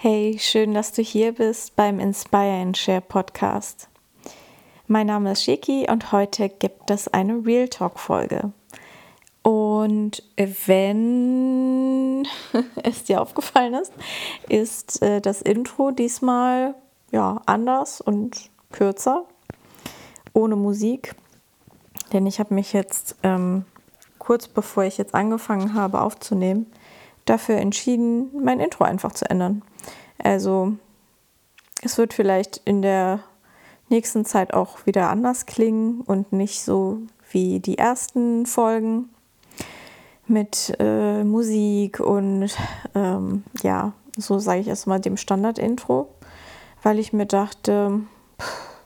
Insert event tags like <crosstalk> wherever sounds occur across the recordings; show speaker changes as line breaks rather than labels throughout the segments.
Hey, schön, dass du hier bist beim Inspire and Share Podcast. Mein Name ist Shiki und heute gibt es eine Real Talk Folge. Und wenn <laughs> es dir aufgefallen ist, ist äh, das Intro diesmal ja anders und kürzer, ohne Musik. Denn ich habe mich jetzt ähm, kurz bevor ich jetzt angefangen habe aufzunehmen, dafür entschieden, mein Intro einfach zu ändern. Also es wird vielleicht in der nächsten Zeit auch wieder anders klingen und nicht so wie die ersten Folgen mit äh, Musik und ähm, ja, so sage ich erstmal dem Standard-Intro, weil ich mir dachte, pff,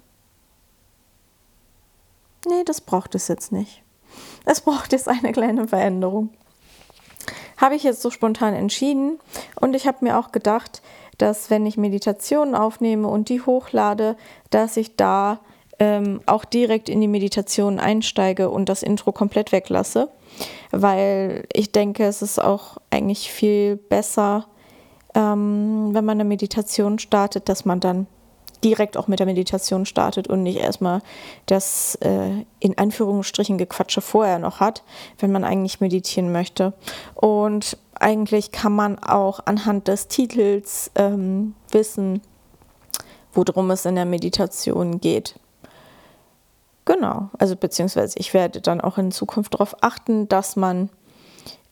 nee, das braucht es jetzt nicht. Es braucht jetzt eine kleine Veränderung. Habe ich jetzt so spontan entschieden. Und ich habe mir auch gedacht, dass wenn ich Meditationen aufnehme und die hochlade, dass ich da ähm, auch direkt in die Meditation einsteige und das Intro komplett weglasse, weil ich denke, es ist auch eigentlich viel besser, ähm, wenn man eine Meditation startet, dass man dann direkt auch mit der Meditation startet und nicht erstmal das äh, in Anführungsstrichen Gequatsche vorher noch hat, wenn man eigentlich meditieren möchte. Und eigentlich kann man auch anhand des Titels ähm, wissen, worum es in der Meditation geht. Genau, also beziehungsweise ich werde dann auch in Zukunft darauf achten, dass man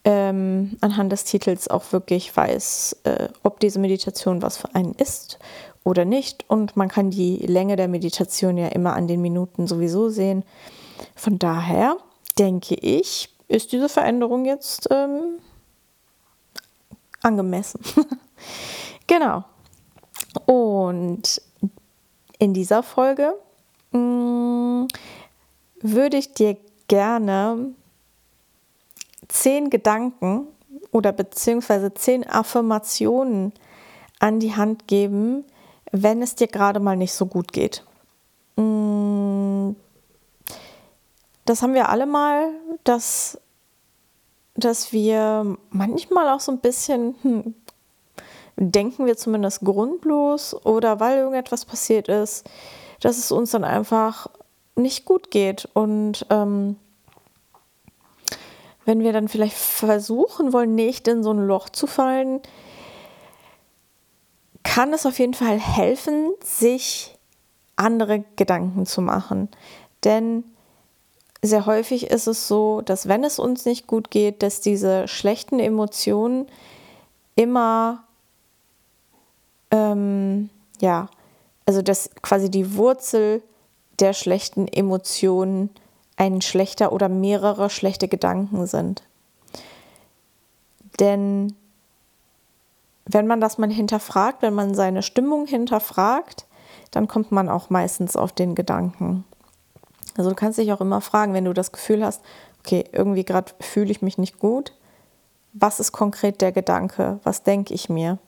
ähm, anhand des Titels auch wirklich weiß, äh, ob diese Meditation was für einen ist oder nicht. Und man kann die Länge der Meditation ja immer an den Minuten sowieso sehen. Von daher denke ich, ist diese Veränderung jetzt ähm, angemessen. <laughs> genau. Und in dieser Folge mh, mm, würde ich dir gerne zehn Gedanken oder beziehungsweise zehn Affirmationen an die Hand geben, wenn es dir gerade mal nicht so gut geht. Mm, das haben wir alle mal, dass, dass wir manchmal auch so ein bisschen, hm, denken wir zumindest grundlos oder weil irgendetwas passiert ist, dass es uns dann einfach nicht gut geht. Und ähm, wenn wir dann vielleicht versuchen wollen, nicht in so ein Loch zu fallen, kann es auf jeden Fall helfen, sich andere Gedanken zu machen. Denn sehr häufig ist es so, dass wenn es uns nicht gut geht, dass diese schlechten Emotionen immer, ähm, ja, also dass quasi die Wurzel der schlechten Emotionen ein schlechter oder mehrere schlechte Gedanken sind. Denn wenn man das mal hinterfragt, wenn man seine Stimmung hinterfragt, dann kommt man auch meistens auf den Gedanken. Also du kannst dich auch immer fragen, wenn du das Gefühl hast, okay, irgendwie gerade fühle ich mich nicht gut, was ist konkret der Gedanke, was denke ich mir?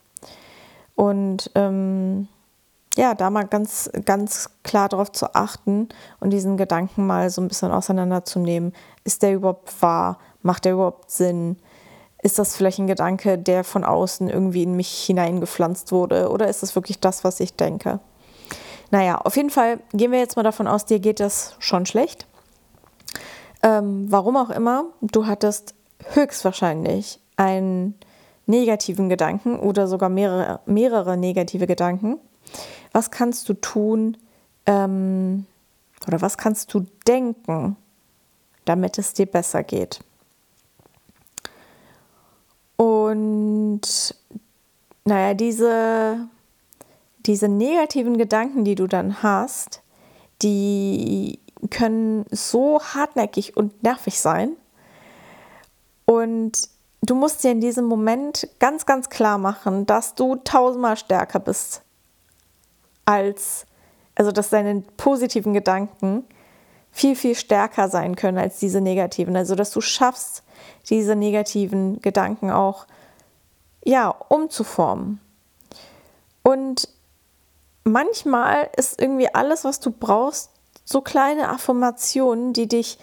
Und ähm, ja, da mal ganz, ganz klar darauf zu achten und diesen Gedanken mal so ein bisschen auseinanderzunehmen. Ist der überhaupt wahr? Macht der überhaupt Sinn? Ist das vielleicht ein Gedanke, der von außen irgendwie in mich hineingepflanzt wurde? Oder ist das wirklich das, was ich denke? Naja, auf jeden Fall gehen wir jetzt mal davon aus, dir geht das schon schlecht. Ähm, warum auch immer, du hattest höchstwahrscheinlich einen negativen Gedanken oder sogar mehrere, mehrere negative Gedanken. Was kannst du tun ähm, oder was kannst du denken, damit es dir besser geht? Und naja, diese, diese negativen Gedanken, die du dann hast, die können so hartnäckig und nervig sein. Und du musst dir in diesem Moment ganz, ganz klar machen, dass du tausendmal stärker bist als, also dass deine positiven Gedanken viel, viel stärker sein können als diese negativen. Also dass du schaffst, diese negativen Gedanken auch ja, umzuformen. Und manchmal ist irgendwie alles, was du brauchst, so kleine Affirmationen, die dich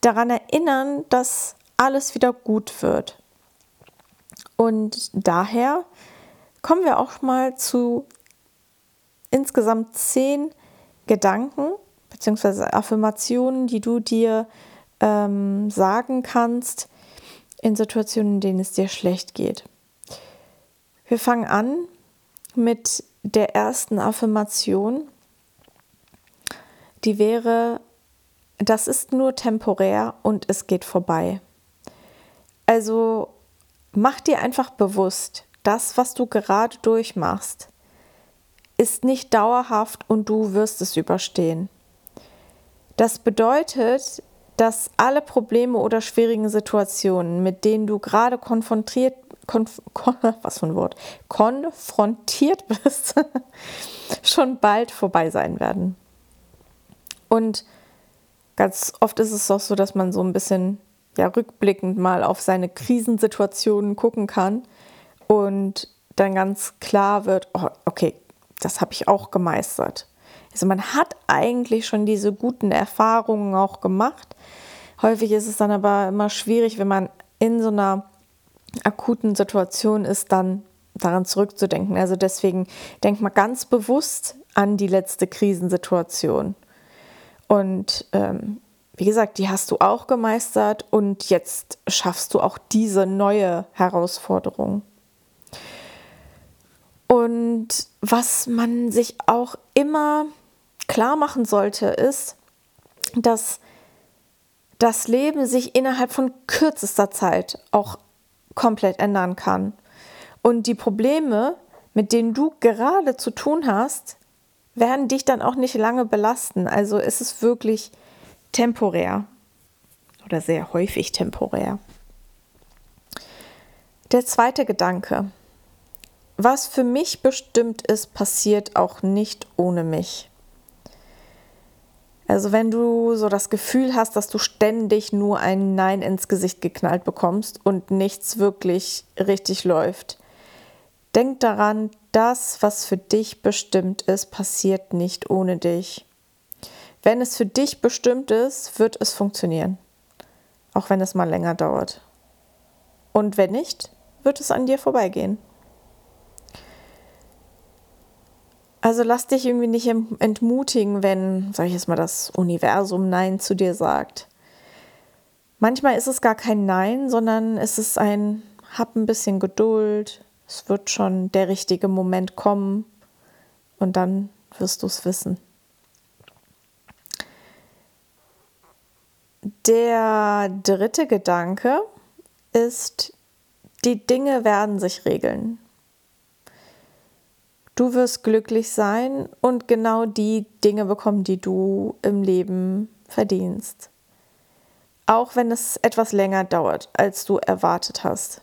daran erinnern, dass alles wieder gut wird. Und daher kommen wir auch mal zu insgesamt zehn Gedanken bzw. Affirmationen, die du dir ähm, sagen kannst in Situationen, in denen es dir schlecht geht. Wir fangen an mit der ersten Affirmation. Die wäre, das ist nur temporär und es geht vorbei. Also mach dir einfach bewusst, das, was du gerade durchmachst, ist nicht dauerhaft und du wirst es überstehen. Das bedeutet, dass alle Probleme oder schwierigen Situationen, mit denen du gerade konfrontiert, konf, <laughs> was für ein Wort, konfrontiert bist, <laughs> schon bald vorbei sein werden. Und ganz oft ist es auch so, dass man so ein bisschen ja, rückblickend mal auf seine Krisensituationen gucken kann und dann ganz klar wird, oh, okay, das habe ich auch gemeistert. Also man hat eigentlich schon diese guten Erfahrungen auch gemacht. Häufig ist es dann aber immer schwierig, wenn man in so einer akuten Situation ist, dann daran zurückzudenken. Also deswegen denk mal ganz bewusst an die letzte Krisensituation. Und ähm, wie gesagt, die hast du auch gemeistert und jetzt schaffst du auch diese neue Herausforderung. Und was man sich auch immer klar machen sollte, ist, dass das Leben sich innerhalb von kürzester Zeit auch komplett ändern kann. Und die Probleme, mit denen du gerade zu tun hast, werden dich dann auch nicht lange belasten. Also ist es wirklich temporär oder sehr häufig temporär. Der zweite Gedanke. Was für mich bestimmt ist, passiert auch nicht ohne mich. Also wenn du so das Gefühl hast, dass du ständig nur ein Nein ins Gesicht geknallt bekommst und nichts wirklich richtig läuft, denk daran, das, was für dich bestimmt ist, passiert nicht ohne dich. Wenn es für dich bestimmt ist, wird es funktionieren, auch wenn es mal länger dauert. Und wenn nicht, wird es an dir vorbeigehen. Also lass dich irgendwie nicht entmutigen, wenn, sag ich jetzt mal, das Universum Nein zu dir sagt. Manchmal ist es gar kein Nein, sondern es ist ein Hab ein bisschen Geduld, es wird schon der richtige Moment kommen und dann wirst du es wissen. Der dritte Gedanke ist, die Dinge werden sich regeln. Du wirst glücklich sein und genau die Dinge bekommen, die du im Leben verdienst. Auch wenn es etwas länger dauert, als du erwartet hast.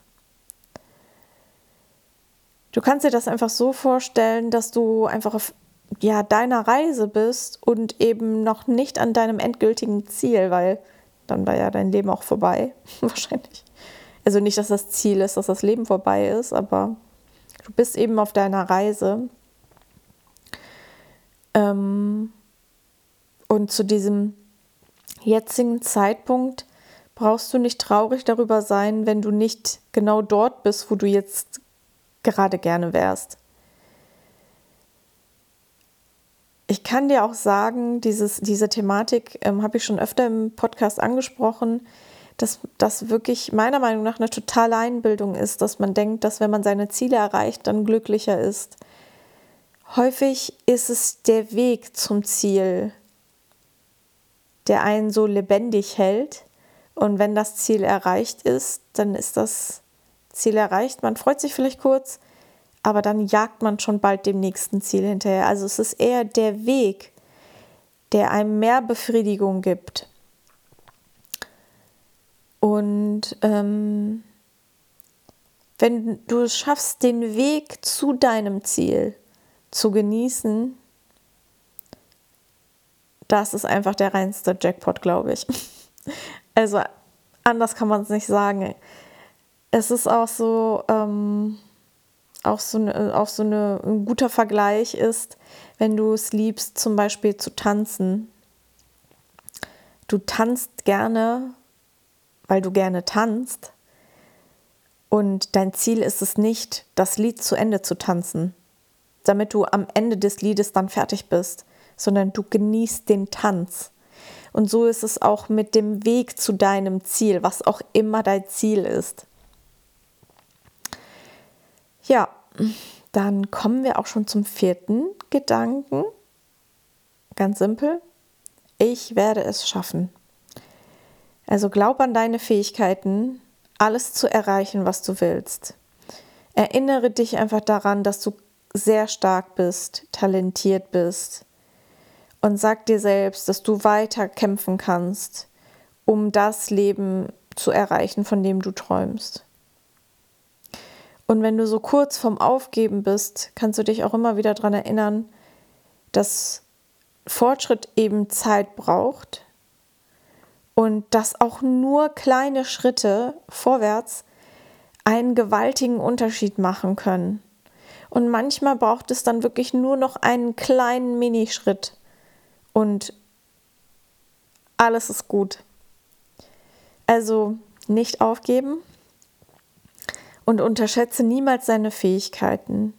Du kannst dir das einfach so vorstellen, dass du einfach auf ja, deiner Reise bist und eben noch nicht an deinem endgültigen Ziel, weil dann war ja dein Leben auch vorbei, <laughs> wahrscheinlich. Also nicht, dass das Ziel ist, dass das Leben vorbei ist, aber Du bist eben auf deiner Reise. Ähm, und zu diesem jetzigen Zeitpunkt brauchst du nicht traurig darüber sein, wenn du nicht genau dort bist, wo du jetzt gerade gerne wärst. Ich kann dir auch sagen, dieses, diese Thematik ähm, habe ich schon öfter im Podcast angesprochen dass das wirklich meiner Meinung nach eine totale Einbildung ist, dass man denkt, dass wenn man seine Ziele erreicht, dann glücklicher ist. Häufig ist es der Weg zum Ziel, der einen so lebendig hält. Und wenn das Ziel erreicht ist, dann ist das Ziel erreicht. Man freut sich vielleicht kurz, aber dann jagt man schon bald dem nächsten Ziel hinterher. Also es ist eher der Weg, der einem mehr Befriedigung gibt und ähm, wenn du es schaffst, den Weg zu deinem Ziel zu genießen, das ist einfach der reinste Jackpot, glaube ich. <laughs> Also anders kann man es nicht sagen. Es ist auch so, ähm, auch so, eine, auch so eine, ein guter Vergleich ist, wenn du es liebst, zum Beispiel zu tanzen. Du tanzt gerne, weil du gerne tanzt. Und dein Ziel ist es nicht, das Lied zu Ende zu tanzen, damit du am Ende des Liedes dann fertig bist, sondern du genießt den Tanz. Und so ist es auch mit dem Weg zu deinem Ziel, was auch immer dein Ziel ist. Ja, dann kommen wir auch schon zum vierten Gedanken. Ganz simpel. Ich werde es schaffen. Also glaub an deine Fähigkeiten, alles zu erreichen, was du willst. Erinnere dich einfach daran, dass du sehr stark bist, talentiert bist und sag dir selbst, dass du weiter kämpfen kannst, um das Leben zu erreichen, von dem du träumst. Und wenn du so kurz vorm Aufgeben bist, kannst du dich auch immer wieder daran erinnern, dass Fortschritt eben Zeit braucht und dass auch nur kleine Schritte vorwärts einen gewaltigen Unterschied machen können. Und manchmal braucht es dann wirklich nur noch einen kleinen Minischritt und alles ist gut. Also nicht aufgeben und unterschätze niemals seine Fähigkeiten.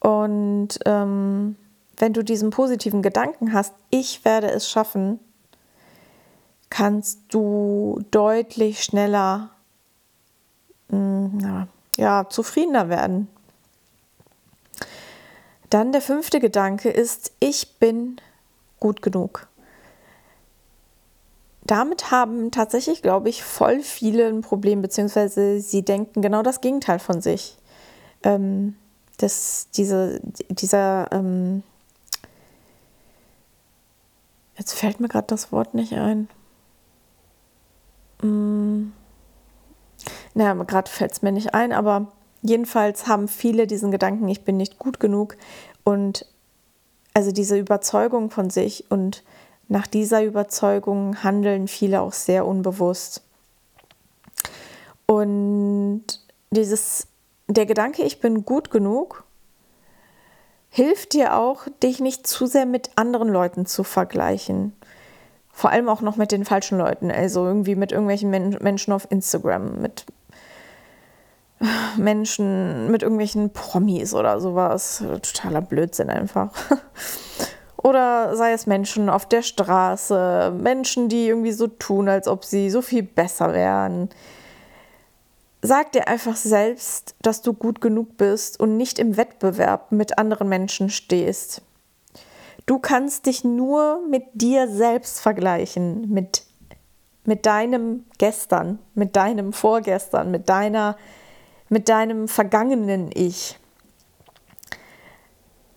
Und ähm, wenn du diesen positiven Gedanken hast, ich werde es schaffen, kannst du deutlich schneller mh, mm, ja, zufriedener werden. Dann der fünfte Gedanke ist, ich bin gut genug. Damit haben tatsächlich, glaube ich, voll viele ein Problem, beziehungsweise sie denken genau das Gegenteil von sich. Ähm, dass diese, dieser, ähm, jetzt fällt mir gerade das Wort nicht ein. Hm. Naja, gerade fällt es mir nicht ein, aber jedenfalls haben viele diesen Gedanken, ich bin nicht gut genug und also diese Überzeugung von sich und nach dieser Überzeugung handeln viele auch sehr unbewusst. Und dieses, der Gedanke, ich bin gut genug, hilft dir auch, dich nicht zu sehr mit anderen Leuten zu vergleichen. Vor allem auch noch mit den falschen Leuten, also irgendwie mit irgendwelchen Menschen auf Instagram, mit Menschen mit irgendwelchen Promis oder sowas. Totaler Blödsinn einfach. <laughs> Oder sei es Menschen auf der Straße, Menschen, die irgendwie so tun, als ob sie so viel besser wären. Sag dir einfach selbst, dass du gut genug bist und nicht im Wettbewerb mit anderen Menschen stehst. Du kannst dich nur mit dir selbst vergleichen, mit, mit deinem Gestern, mit deinem Vorgestern, mit deiner mit deinem vergangenen Ich.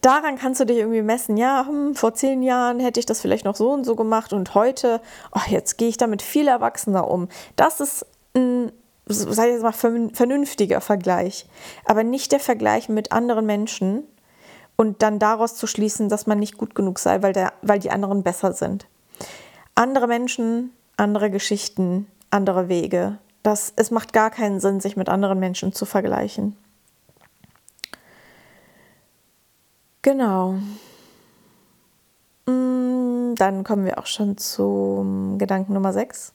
Daran kannst du dich irgendwie messen, ja, hm, vor zehn Jahren hätte ich das vielleicht noch so und so gemacht und heute, oh, jetzt gehe ich damit viel erwachsener um. Das ist ein, sei jetzt mal, vernünftiger Vergleich, aber nicht der Vergleich mit anderen Menschen und dann daraus zu schließen, dass man nicht gut genug sei, weil, der, weil die anderen besser sind. Andere Menschen, andere Geschichten, andere Wege, das, es macht gar keinen Sinn, sich mit anderen Menschen zu vergleichen. Genau. Mm, dann kommen wir auch schon zum Gedanken Nummer 6.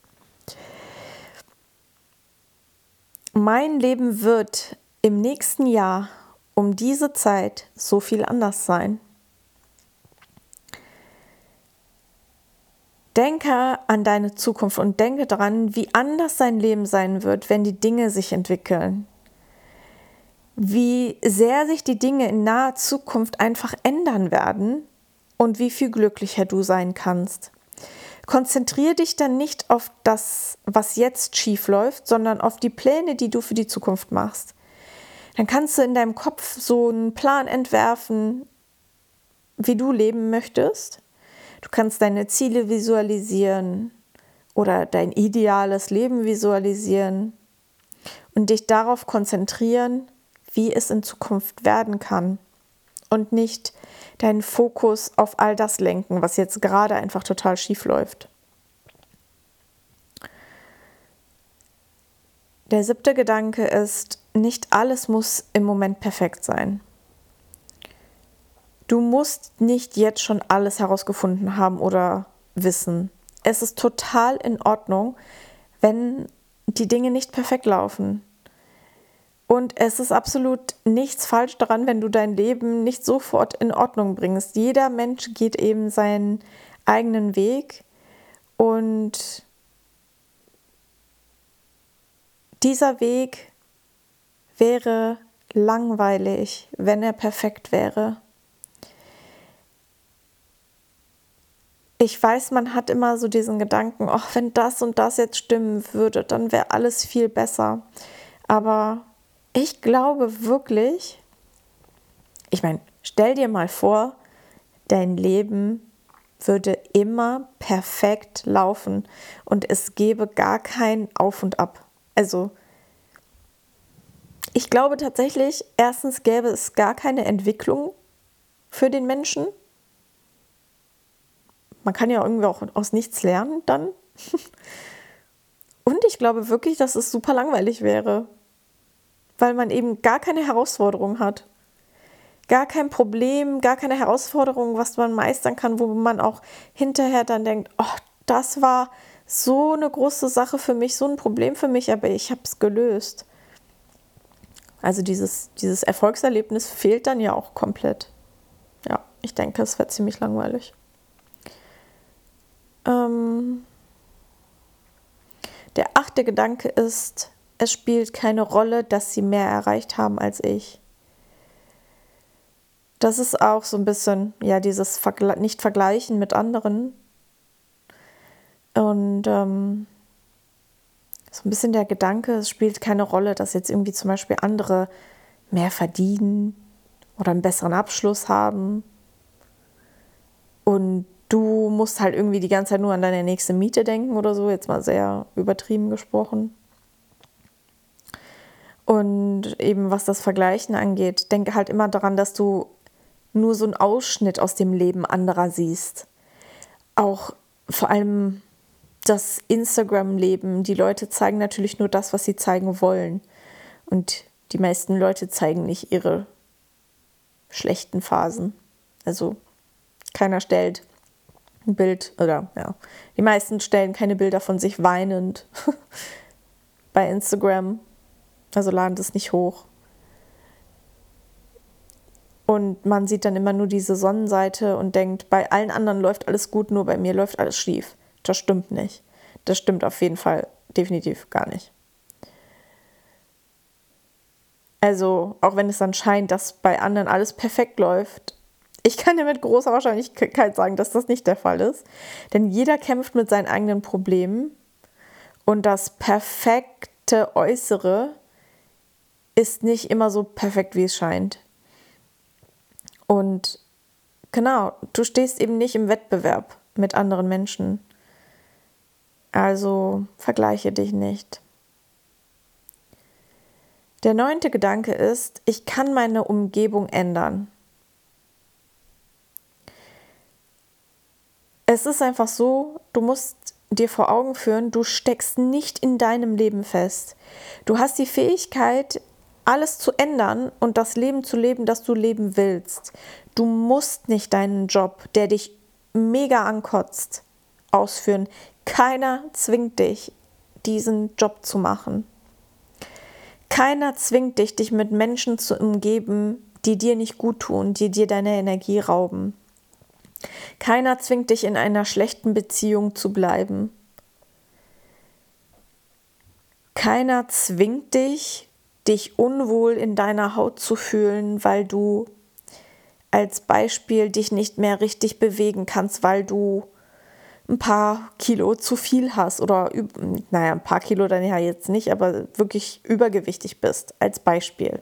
Mein Leben wird im nächsten Jahr um diese Zeit so viel anders sein. Denke an deine Zukunft und denke daran, wie anders dein Leben sein wird, wenn die Dinge sich entwickeln. Wie sehr sich die Dinge in naher Zukunft einfach ändern werden und wie viel glücklicher du sein kannst. Konzentriere dich dann nicht auf das, was jetzt schief läuft, sondern auf die Pläne, die du für die Zukunft machst. Dann kannst du in deinem Kopf so einen Plan entwerfen, wie du leben möchtest Du kannst deine Ziele visualisieren oder dein ideales Leben visualisieren und dich darauf konzentrieren, wie es in Zukunft werden kann und nicht deinen Fokus auf all das lenken, was jetzt gerade einfach total schief läuft. Der siebte Gedanke ist, nicht alles muss im Moment perfekt sein. Du musst nicht jetzt schon alles herausgefunden haben oder wissen. Es ist total in Ordnung, wenn die Dinge nicht perfekt laufen. Und es ist absolut nichts falsch daran, wenn du dein Leben nicht sofort in Ordnung bringst. Jeder Mensch geht eben seinen eigenen Weg und dieser Weg wäre langweilig, wenn er perfekt wäre. Ich weiß, man hat immer so diesen Gedanken, ach, wenn das und das jetzt stimmen würde, dann wäre alles viel besser. Aber ich glaube wirklich, ich meine, stell dir mal vor, dein Leben würde immer perfekt laufen und es gäbe gar kein Auf und Ab. Also, ich glaube tatsächlich, erstens gäbe es gar keine Entwicklung für den Menschen. Man kann ja irgendwie auch aus nichts lernen dann. <laughs> Und ich glaube wirklich, dass es super langweilig wäre weil man eben gar keine Herausforderung hat. Gar kein Problem, gar keine Herausforderung, was man meistern kann, wo man auch hinterher dann denkt, oh, das war so eine große Sache für mich, so ein Problem für mich, aber ich habe es gelöst. Also dieses, dieses Erfolgserlebnis fehlt dann ja auch komplett. Ja, ich denke, es wäre ziemlich langweilig. Ähm der achte Gedanke ist, es spielt keine Rolle, dass sie mehr erreicht haben als ich. Das ist auch so ein bisschen, ja, dieses Vergle Nicht-Vergleichen mit anderen. Und ähm, so ein bisschen der Gedanke, es spielt keine Rolle, dass jetzt irgendwie zum Beispiel andere mehr verdienen oder einen besseren Abschluss haben. Und du musst halt irgendwie die ganze Zeit nur an deine nächste Miete denken oder so, jetzt mal sehr übertrieben gesprochen. Und eben was das Vergleichen angeht, denke halt immer daran, dass du nur so einen Ausschnitt aus dem Leben anderer siehst. Auch vor allem das Instagram-Leben. Die Leute zeigen natürlich nur das, was sie zeigen wollen. Und die meisten Leute zeigen nicht ihre schlechten Phasen. Also keiner stellt ein Bild oder ja, die meisten stellen keine Bilder von sich weinend <laughs> bei Instagram also laden das nicht hoch. Und man sieht dann immer nur diese Sonnenseite und denkt, bei allen anderen läuft alles gut, nur bei mir läuft alles schief. Das stimmt nicht. Das stimmt auf jeden Fall definitiv gar nicht. Also, auch wenn es dann scheint, dass bei anderen alles perfekt läuft, ich kann dir mit großer Wahrscheinlichkeit sagen, dass das nicht der Fall ist. Denn jeder kämpft mit seinen eigenen Problemen und das perfekte Äußere ist nicht immer so perfekt, wie es scheint. Und genau, du stehst eben nicht im Wettbewerb mit anderen Menschen. Also vergleiche dich nicht. Der neunte Gedanke ist, ich kann meine Umgebung ändern. Es ist einfach so, du musst dir vor Augen führen, du steckst nicht in deinem Leben fest. Du hast die Fähigkeit, alles zu ändern und das Leben zu leben, das du leben willst. Du musst nicht deinen Job, der dich mega ankotzt, ausführen. Keiner zwingt dich, diesen Job zu machen. Keiner zwingt dich, dich mit Menschen zu umgeben, die dir nicht gut tun, die dir deine Energie rauben. Keiner zwingt dich, in einer schlechten Beziehung zu bleiben. Keiner zwingt dich, dich unwohl in deiner Haut zu fühlen, weil du als Beispiel dich nicht mehr richtig bewegen kannst, weil du ein paar Kilo zu viel hast oder, naja, ein paar Kilo dann ja jetzt nicht, aber wirklich übergewichtig bist, als Beispiel.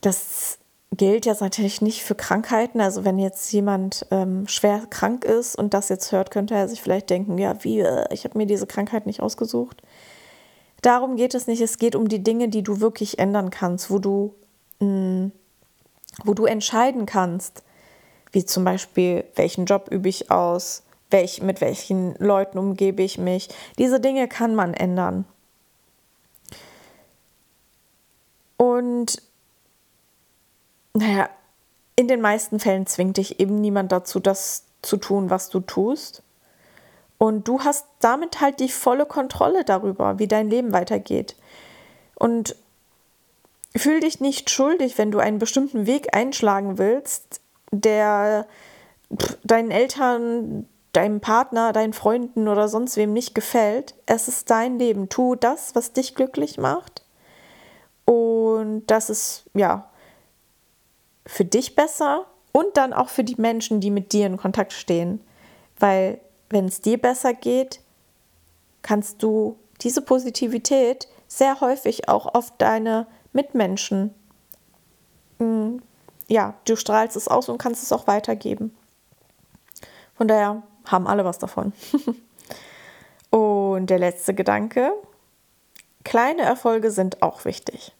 Das gilt jetzt natürlich nicht für Krankheiten. Also wenn jetzt jemand ähm, schwer krank ist und das jetzt hört, könnte er sich vielleicht denken, ja, wie, äh, ich habe mir diese Krankheit nicht ausgesucht. Darum geht es nicht. Es geht um die Dinge, die du wirklich ändern kannst, wo du, mh, mm, wo du entscheiden kannst, wie zum Beispiel, welchen Job übe ich aus, welch, mit welchen Leuten umgebe ich mich. Diese Dinge kann man ändern. Und naja, in den meisten Fällen zwingt dich eben niemand dazu, das zu tun, was du tust. Und du hast damit halt die volle Kontrolle darüber, wie dein Leben weitergeht. Und fühl dich nicht schuldig, wenn du einen bestimmten Weg einschlagen willst, der deinen Eltern, deinem Partner, deinen Freunden oder sonst wem nicht gefällt. Es ist dein Leben. Tu das, was dich glücklich macht. Und das ist ja für dich besser und dann auch für die Menschen, die mit dir in Kontakt stehen. Weil wenn es dir besser geht, kannst du diese Positivität sehr häufig auch auf deine Mitmenschen, mm, ja, du strahlst es aus und kannst es auch weitergeben. Von daher haben alle was davon. <laughs> und der letzte Gedanke, kleine Erfolge sind auch wichtig.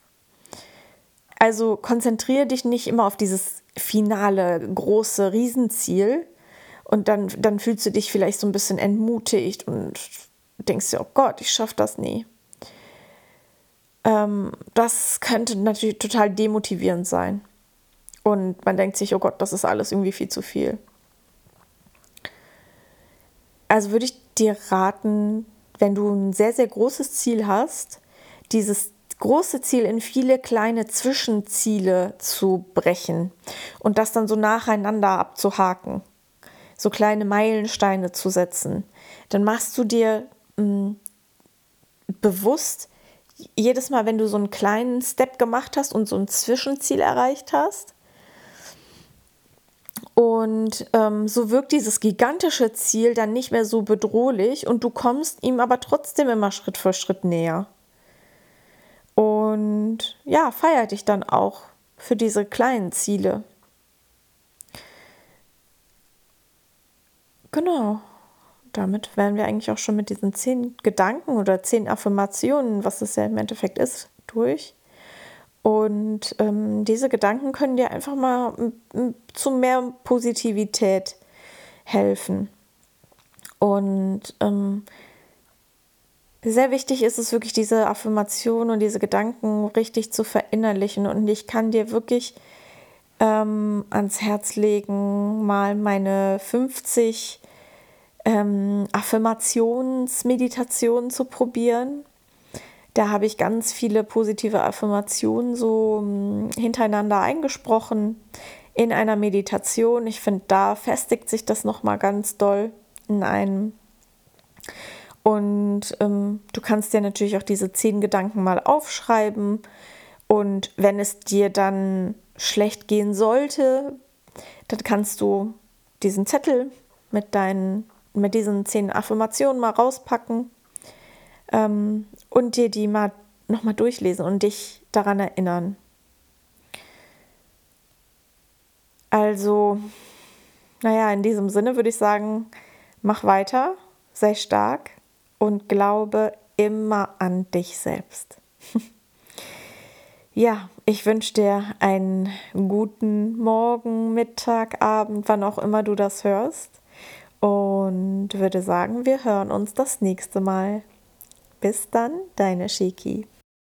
Also konzentriere dich nicht immer auf dieses finale, große Riesenziel und dann, dann fühlst du dich vielleicht so ein bisschen entmutigt und denkst dir, oh Gott, ich schaffe das nie. Ähm, das könnte natürlich total demotivierend sein. Und man denkt sich, oh Gott, das ist alles irgendwie viel zu viel. Also würde ich dir raten, wenn du ein sehr, sehr großes Ziel hast, dieses große Ziel in viele kleine Zwischenziele zu brechen und das dann so nacheinander abzuhaken, so kleine Meilensteine zu setzen, dann machst du dir mh, mm, bewusst, jedes Mal, wenn du so einen kleinen Step gemacht hast und so ein Zwischenziel erreicht hast, und ähm, so wirkt dieses gigantische Ziel dann nicht mehr so bedrohlich und du kommst ihm aber trotzdem immer Schritt für Schritt näher. Und ja, feier dich dann auch für diese kleinen Ziele. Genau. Damit wären wir eigentlich auch schon mit diesen zehn Gedanken oder zehn Affirmationen, was es ja im Endeffekt ist, durch. Und ähm, diese Gedanken können dir einfach mal zu mehr Positivität helfen. Und ähm, sehr wichtig ist es wirklich, diese Affirmation und diese Gedanken richtig zu verinnerlichen. Und ich kann dir wirklich ähm, ans Herz legen, mal meine 50 ähm, Affirmationsmeditationen zu probieren. Da habe ich ganz viele positive Affirmationen so hm, hintereinander eingesprochen in einer Meditation. Ich finde, da festigt sich das nochmal ganz doll in einem. Und ähm, du kannst dir natürlich auch diese zehn Gedanken mal aufschreiben. Und wenn es dir dann schlecht gehen sollte, dann kannst du diesen Zettel mit deinen, mit diesen zehn Affirmationen mal rauspacken ähm, und dir die mal nochmal durchlesen und dich daran erinnern. Also, naja, in diesem Sinne würde ich sagen, mach weiter, sei stark und glaube immer an dich selbst. <laughs> ja, ich wünsche dir einen guten Morgen, Mittag, Abend, wann auch immer du das hörst. Und würde sagen, wir hören uns das nächste Mal. Bis dann, deine Shiki.